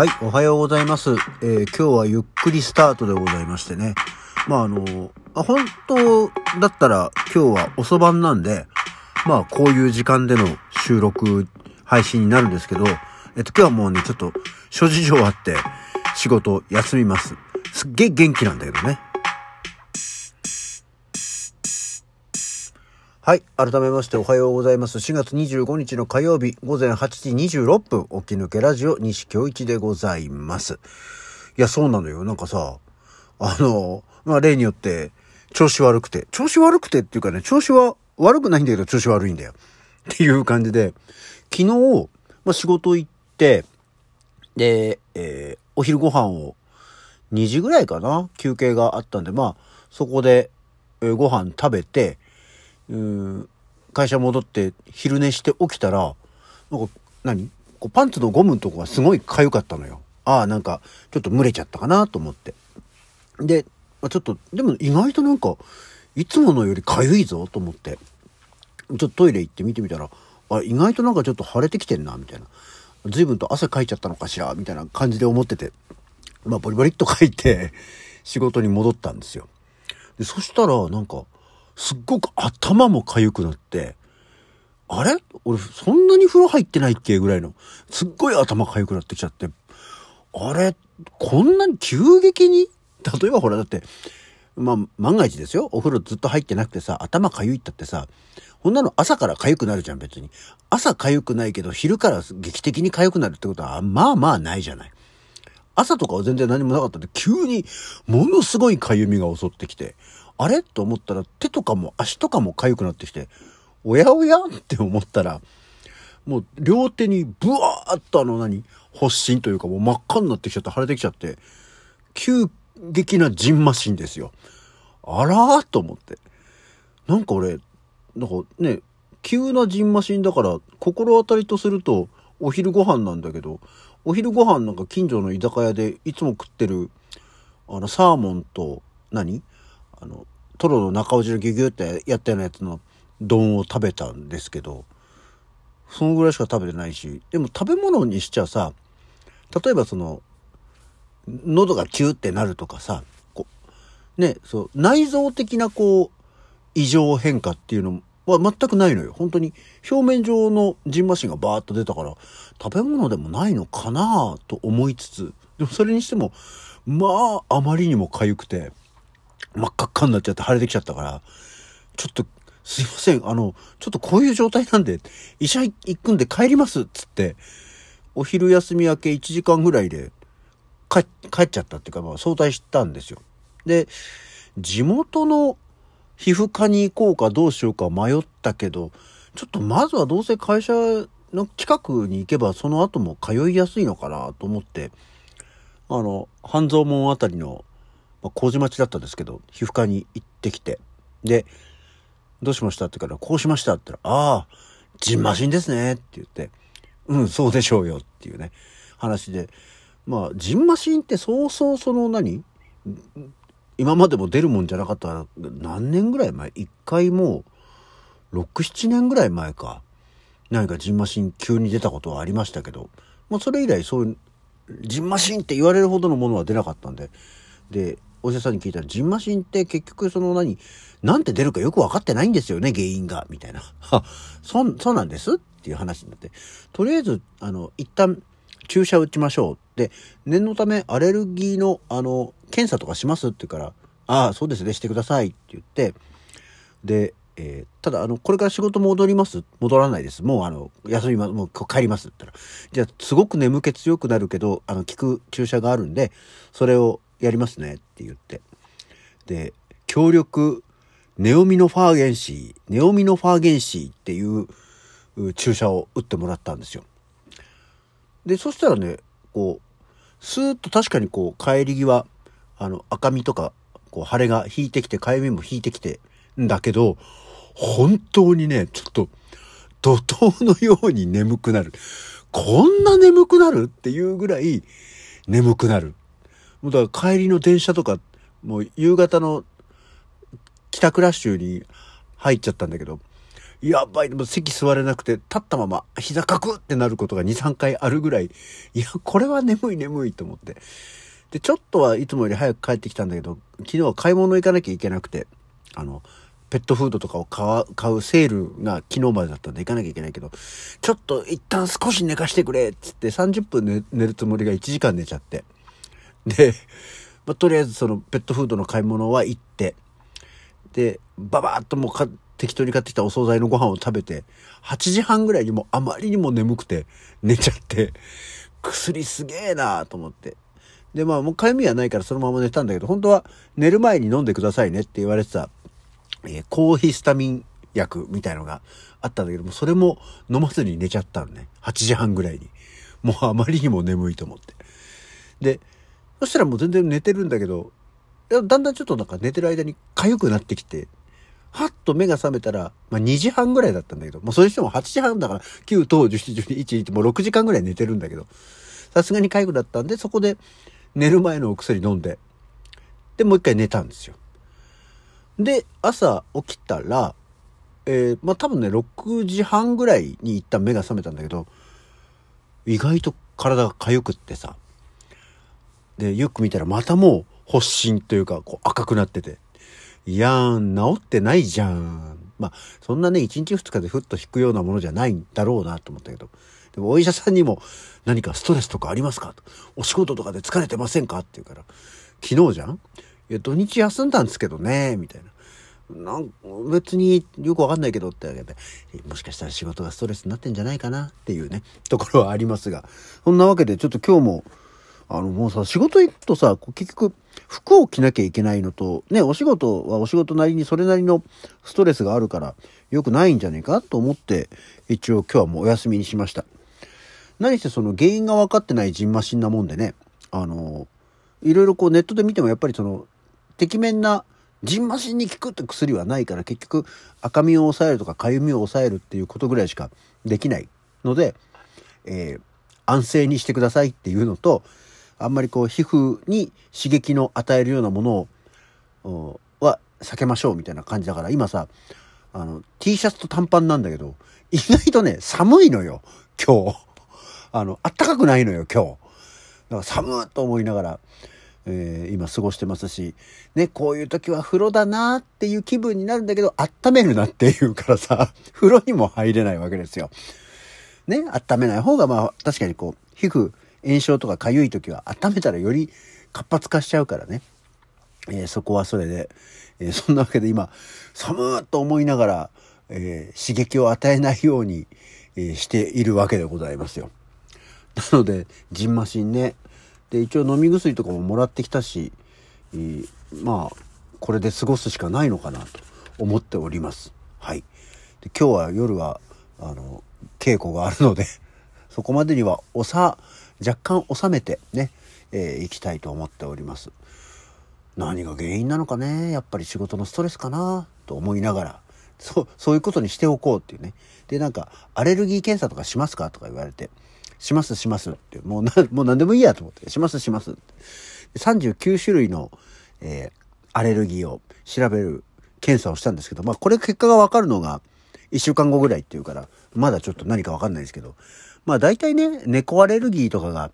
はい、おはようございます。えー今日はゆっくりスタートでございましてね。まああの、本当だったら今日は遅番なんで、まあこういう時間での収録、配信になるんですけど、えっと今日はもうね、ちょっと諸事情あって仕事休みます。すっげえ元気なんだけどね。はい。改めましておはようございます。4月25日の火曜日午前8時26分、起き抜けラジオ西京一でございます。いや、そうなのよ。なんかさ、あの、まあ、例によって、調子悪くて、調子悪くてっていうかね、調子は悪くないんだけど、調子悪いんだよ。っていう感じで、昨日、まあ、仕事行って、で、えーお昼ご飯を2時ぐらいかな休憩があったんで、まあ、そこで、えーご飯食べて、うん会社戻って昼寝して起きたら、なんか、何？こうパンツのゴムのとこがすごい痒かったのよ。ああ、なんか、ちょっと蒸れちゃったかなと思って。で、まあちょっと、でも意外となんか、いつものより痒いぞと思って、ちょっとトイレ行って見てみたら、あ、意外となんかちょっと腫れてきてんな、みたいな。随分と汗かいちゃったのかしら、みたいな感じで思ってて。まあ、ボリボリっと書いて、仕事に戻ったんですよ。で、そしたら、なんか、すっごく頭も痒くなって、あれ？俺、そんなに風呂入ってないっけぐらいの、すっごい頭痒くなってきちゃって、あれこんなに急激に？例えばほら、だって、まあ、万が一ですよ。お風呂ずっと入ってなくてさ、頭痒いったってさ、こんなの朝から痒くなるじゃん、別に。朝痒くないけど、昼から劇的に痒くなるってことは、まあまあないじゃない。朝とかは全然何もなかったんで、急にものすごい痒みが襲ってきて、あれ？と思ったら手とかも足とかも痒くなってきて、おやおや？って思ったら、もう両手にブワーっとあの何？発疹というかもう真っ赤になってきちゃって腫れてきちゃって、急激なジンマシンですよ。あらーと思って。なんか俺、なんかね、急なジンマシンだから心当たりとするとお昼ご飯なんだけど、お昼ご飯なんか近所の居酒屋でいつも食ってるあのサーモンと何？あのトロの中落ちのギュギュってやったようなやつの丼を食べたんですけどそのぐらいしか食べてないしでも食べ物にしちゃさ例えばその喉がキューってなるとかさこうねそう内臓的なこう異常変化っていうのは全くないのよ。本当に表面上のジンマシンがバーッと出たから食べ物でもないのかなと思いつつでもそれにしてもまああまりにも痒くて。真っ赤っかになっちゃって腫れてきちゃったからちょっとすいませんあのちょっとこういう状態なんで医者行くんで帰りますっつってお昼休み明け1時間ぐらいで帰帰っちゃったっていうか、まあ、早退したんですよ。で地元の皮膚科に行こうかどうしようか迷ったけどちょっとまずはどうせ会社の近くに行けばその後も通いやすいのかなと思ってあの半蔵門あたりの、まあ、麹町だったんですけど皮膚科に行ってきて。で「どうしました?」って言うから「こうしました」って言ったら「ああジンマシンですね」って言って「うんそうでしょうよ」っていうね話で。まあジンマシンってそうそうその何？今までも出るもんじゃなかった何年ぐらい前？一回もう67年ぐらい前か。何かジンマシン急に出たことはありましたけど、まあ、それ以来そういうジンマシンって言われるほどのものは出なかったんで。でお医者さんに聞いたらジンマシンって結局その何なんて出るかよく分かってないんですよね原因がみたいな。あ そそうなんですっていう話になって。とりあえずあの一旦注射打ちましょうで念のためアレルギーのあの検査とかしますって言うから「ああそうですねしてください」って言ってで、えーただあのこれから仕事戻ります。戻らないです。もうあの休みます。もう帰りますって言ったら。じゃあすごく眠気強くなるけどあの効く注射があるんでそれをやりますねって言って。で強力ネオミノファーゲンシーネオミノファーゲンシーっていう注射を打ってもらったんですよ。でそしたらねこうスーッと確かにこう帰り際あの赤みとかこう腫れが引いてきてかゆみも引いてきてんだけど本当にねちょっと怒涛のように眠くなる。こんな眠くなるっていうぐらい眠くなる。もうだから帰りの電車とかもう夕方の帰宅ラッシュに入っちゃったんだけどやばい、でも席座れなくて、立ったまま膝かくってなることが2、3回あるぐらい、いや、これは眠い眠いと思って。で、ちょっとはいつもより早く帰ってきたんだけど、昨日は買い物行かなきゃいけなくて、あの、ペットフードとかを買う、買うセールが昨日までだったんで行かなきゃいけないけど、ちょっと一旦少し寝かしてくれっつって30分寝寝るつもりが1時間寝ちゃって。で、まあ、とりあえずそのペットフードの買い物は行って、で、ババーっともうか適当に買ってきたお惣菜のご飯を食べて、8時半ぐらいにもあまりにも眠くて寝ちゃって、薬すげえなーと思って。で、まあもうかゆみはないからそのまま寝たんだけど、本当は寝る前に飲んでくださいねって言われてたえー、抗ヒスタミン薬みたいのがあったんだけども、それも飲まずに寝ちゃったのね。8時半ぐらいに。もうあまりにも眠いと思って。で、そしたらもう全然寝てるんだけど、だんだんちょっとなんか寝てる間に痒くなってきて、はっと目が覚めたら、まあ2時半ぐらいだったんだけど、もうそれにしても8時半だから、9、10、17、12、1、1もう6時間ぐらい寝てるんだけど、さすがに痒くなったんで、そこで寝る前のお薬飲んで、で、もう一回寝たんですよ。で、朝起きたら、えー、まあ多分ね、6時半ぐらいに一旦目が覚めたんだけど、意外と体が痒くってさ、で、よく見たらまたもう発疹というか、こう赤くなってて、いやーん、治ってないじゃん。まあ、そんなね、1日2日でふっと引くようなものじゃないんだろうなと思ったけど、でもお医者さんにも何かストレスとかありますかと。お仕事とかで疲れてませんかって言うから、昨日じゃん？いや、土日休んだんですけどね、みたいな。なん別によくわかんないけどってわけで、もしかしたら仕事がストレスになってんじゃないかなっていうね、ところはありますが。そんなわけでちょっと今日も、あのもうさ、仕事行くとさ、結局服を着なきゃいけないのと、ね、お仕事はお仕事なりにそれなりのストレスがあるから良くないんじゃねえかと思って、一応今日はもうお休みにしました。何してその原因が分かってないジンマシンなもんでね、あの、いろいろこうネットで見てもやっぱりその、てきめんなジンマシンに効くって薬はないから結局赤みを抑えるとか痒みを抑えるっていうことぐらいしかできないので、えー、安静にしてくださいっていうのとあんまりこう皮膚に刺激の与えるようなものをは避けましょうみたいな感じだから今さあの T シャツと短パンなんだけど意外とね寒いのよ今日あのあったかくないのよ今日だから寒いと思いながらえー、今過ごしてますし、ね、こういう時は風呂だなっていう気分になるんだけど、温めるなっていうからさ、風呂にも入れないわけですよ。ね、温めない方がまあ確かにこう、皮膚炎症とか痒い時は温めたらより活発化しちゃうからね。えー、そこはそれで、えー、そんなわけで今、寒ーと思いながら、えー、刺激を与えないように、えしているわけでございますよ。なので、ジンマシンね、で一応飲み薬とかももらってきたし、えー、まあこれで過ごすしかないのかなと思っております。はい。で今日は夜はあの稽古があるのでそこまでにはおさ若干収めてね、えー、行きたいと思っております。何が原因なのかねやっぱり仕事のストレスかなと思いながらそうそういうことにしておこうっていうねでなんかアレルギー検査とかしますかとか言われてしますしますって、もうな、もう何でもいいやと思って、しますしますって。39種類の、えー、アレルギーを調べる検査をしたんですけど、まあこれ結果がわかるのが1週間後ぐらいっていうから、まだちょっと何かわかんないですけど、まあ大体ね、猫アレルギーとかが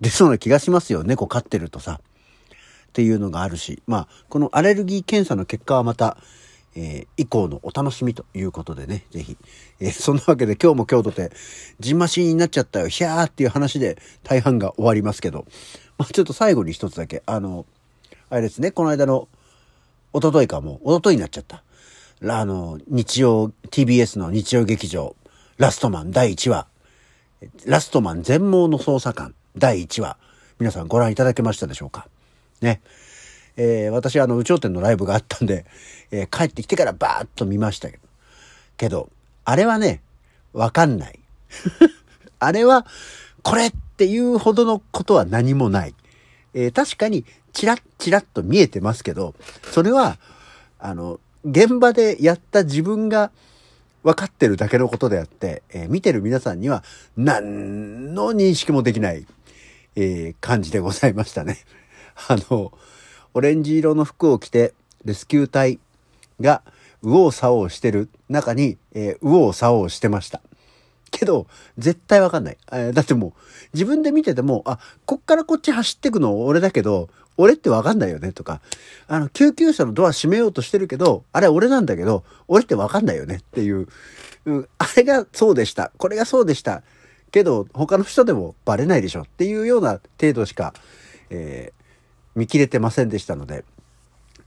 出そうな気がしますよ。猫飼ってるとさ。っていうのがあるし、まあこのアレルギー検査の結果はまた、えー、以降のお楽しみということでね、ぜひ。えー、そんなわけで今日も今日とて、ジンマシンになっちゃったよ、ひゃーっていう話で大半が終わりますけど、まあ、ちょっと最後に一つだけ、あの、あれですね、この間の、おとといかもう、おとといになっちゃった。あの、日曜、TBS の日曜劇場、ラストマン第1話、ラストマン全盲の捜査官第1話、皆さんご覧いただけましたでしょうか？ね。えー、私あの、宇頂天のライブがあったんで、えー、帰ってきてからバーッと見ましたけど。けど、あれはね、わかんない。あれは、これっていうほどのことは何もない。えー、確かに、チラッチラッと見えてますけど、それは、あの、現場でやった自分が分かってるだけのことであって、えー、見てる皆さんには何の認識もできない、えー、感じでございましたね。あの、オレンジ色の服を着て、レスキュー隊が右往左往してる中に、えー、右往左往してました。けど、絶対わかんない。え、だってもう、自分で見てても、あ、こっからこっち走ってくの俺だけど、俺ってわかんないよねとか、あの、救急車のドア閉めようとしてるけど、あれ俺なんだけど、俺ってわかんないよねっていう、うん、あれがそうでした。これがそうでした。けど、他の人でもバレないでしょっていうような程度しか、えー、見切れてませんでしたので、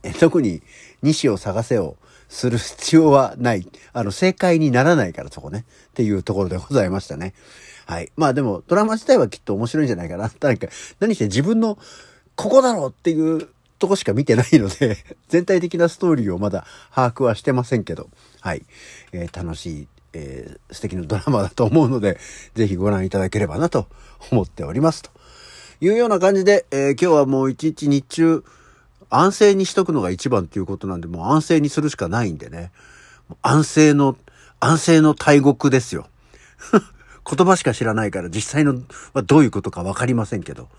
え特に西を探せをする必要はない。あの、正解にならないからそこね。っていうところでございましたね。はい。まあでも、ドラマ自体はきっと面白いんじゃないかな。何か、何して自分のここだろうっていうとこしか見てないので 全体的なストーリーをまだ把握はしてませんけど、はい。えー、楽しい、えー、素敵なドラマだと思うので、ぜひご覧いただければなと思っております。というような感じで、えー、今日はもう一日日中、安静にしとくのが一番っていうことなんで、もう安静にするしかないんでね。安静の、安静の大国ですよ。言葉しか知らないから実際のはどういうことかわかりませんけど、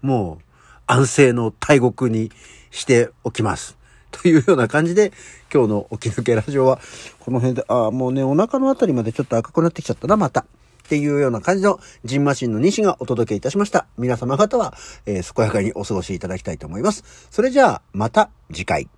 もう安静の大国にしておきます。というような感じで、今日の起き抜けラジオは、この辺で、ああ、もうね、お腹のあたりまでちょっと赤くなってきちゃったな、また。っていうような感じのジンマシンの西がお届けいたしました。皆様方は、えー、健やかにお過ごしいただきたいと思います。それじゃあ、また次回。